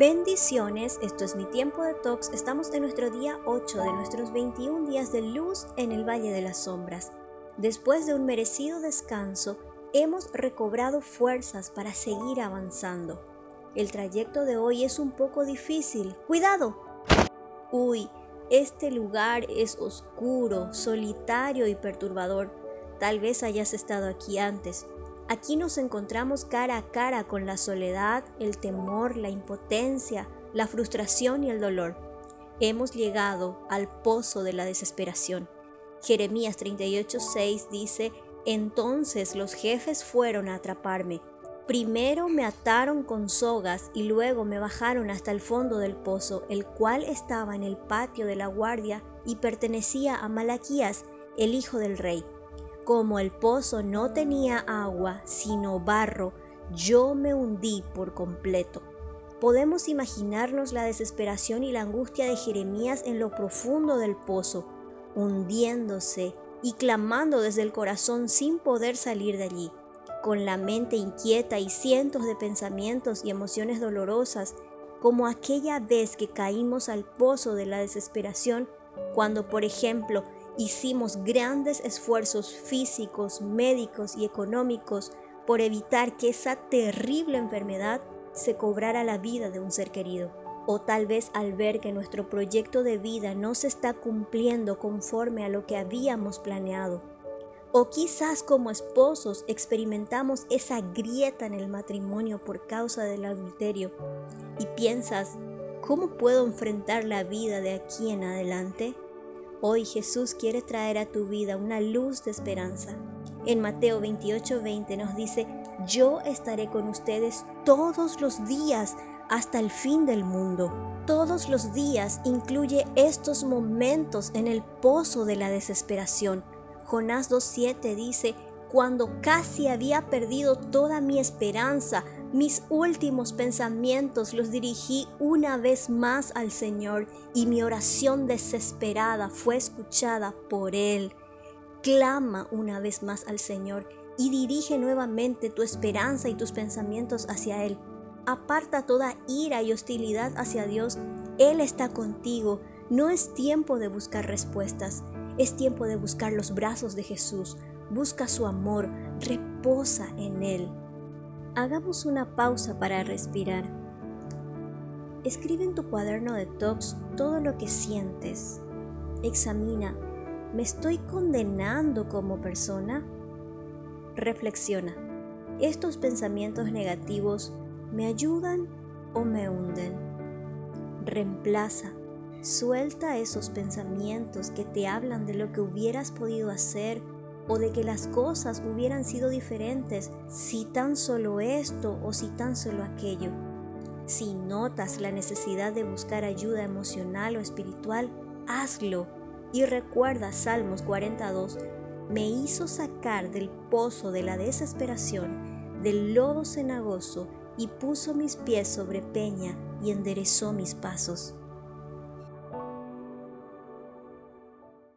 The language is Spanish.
Bendiciones, esto es mi tiempo de talks. Estamos en nuestro día 8 de nuestros 21 días de luz en el Valle de las Sombras. Después de un merecido descanso, hemos recobrado fuerzas para seguir avanzando. El trayecto de hoy es un poco difícil. ¡Cuidado! Uy, este lugar es oscuro, solitario y perturbador. Tal vez hayas estado aquí antes. Aquí nos encontramos cara a cara con la soledad, el temor, la impotencia, la frustración y el dolor. Hemos llegado al pozo de la desesperación. Jeremías 38:6 dice, entonces los jefes fueron a atraparme. Primero me ataron con sogas y luego me bajaron hasta el fondo del pozo, el cual estaba en el patio de la guardia y pertenecía a Malaquías, el hijo del rey. Como el pozo no tenía agua, sino barro, yo me hundí por completo. Podemos imaginarnos la desesperación y la angustia de Jeremías en lo profundo del pozo, hundiéndose y clamando desde el corazón sin poder salir de allí, con la mente inquieta y cientos de pensamientos y emociones dolorosas, como aquella vez que caímos al pozo de la desesperación, cuando, por ejemplo, Hicimos grandes esfuerzos físicos, médicos y económicos por evitar que esa terrible enfermedad se cobrara la vida de un ser querido. O tal vez al ver que nuestro proyecto de vida no se está cumpliendo conforme a lo que habíamos planeado. O quizás como esposos experimentamos esa grieta en el matrimonio por causa del adulterio y piensas, ¿cómo puedo enfrentar la vida de aquí en adelante? Hoy Jesús quiere traer a tu vida una luz de esperanza. En Mateo 28:20 nos dice, yo estaré con ustedes todos los días hasta el fin del mundo. Todos los días incluye estos momentos en el pozo de la desesperación. Jonás 2.7 dice, cuando casi había perdido toda mi esperanza, mis últimos pensamientos los dirigí una vez más al Señor y mi oración desesperada fue escuchada por Él. Clama una vez más al Señor y dirige nuevamente tu esperanza y tus pensamientos hacia Él. Aparta toda ira y hostilidad hacia Dios. Él está contigo. No es tiempo de buscar respuestas, es tiempo de buscar los brazos de Jesús. Busca su amor, reposa en Él. Hagamos una pausa para respirar. Escribe en tu cuaderno de talks todo lo que sientes. Examina, ¿me estoy condenando como persona? Reflexiona, ¿estos pensamientos negativos me ayudan o me hunden? Reemplaza, suelta esos pensamientos que te hablan de lo que hubieras podido hacer o de que las cosas hubieran sido diferentes si tan solo esto o si tan solo aquello. Si notas la necesidad de buscar ayuda emocional o espiritual, hazlo. Y recuerda Salmos 42, me hizo sacar del pozo de la desesperación, del lodo cenagoso, y puso mis pies sobre peña y enderezó mis pasos.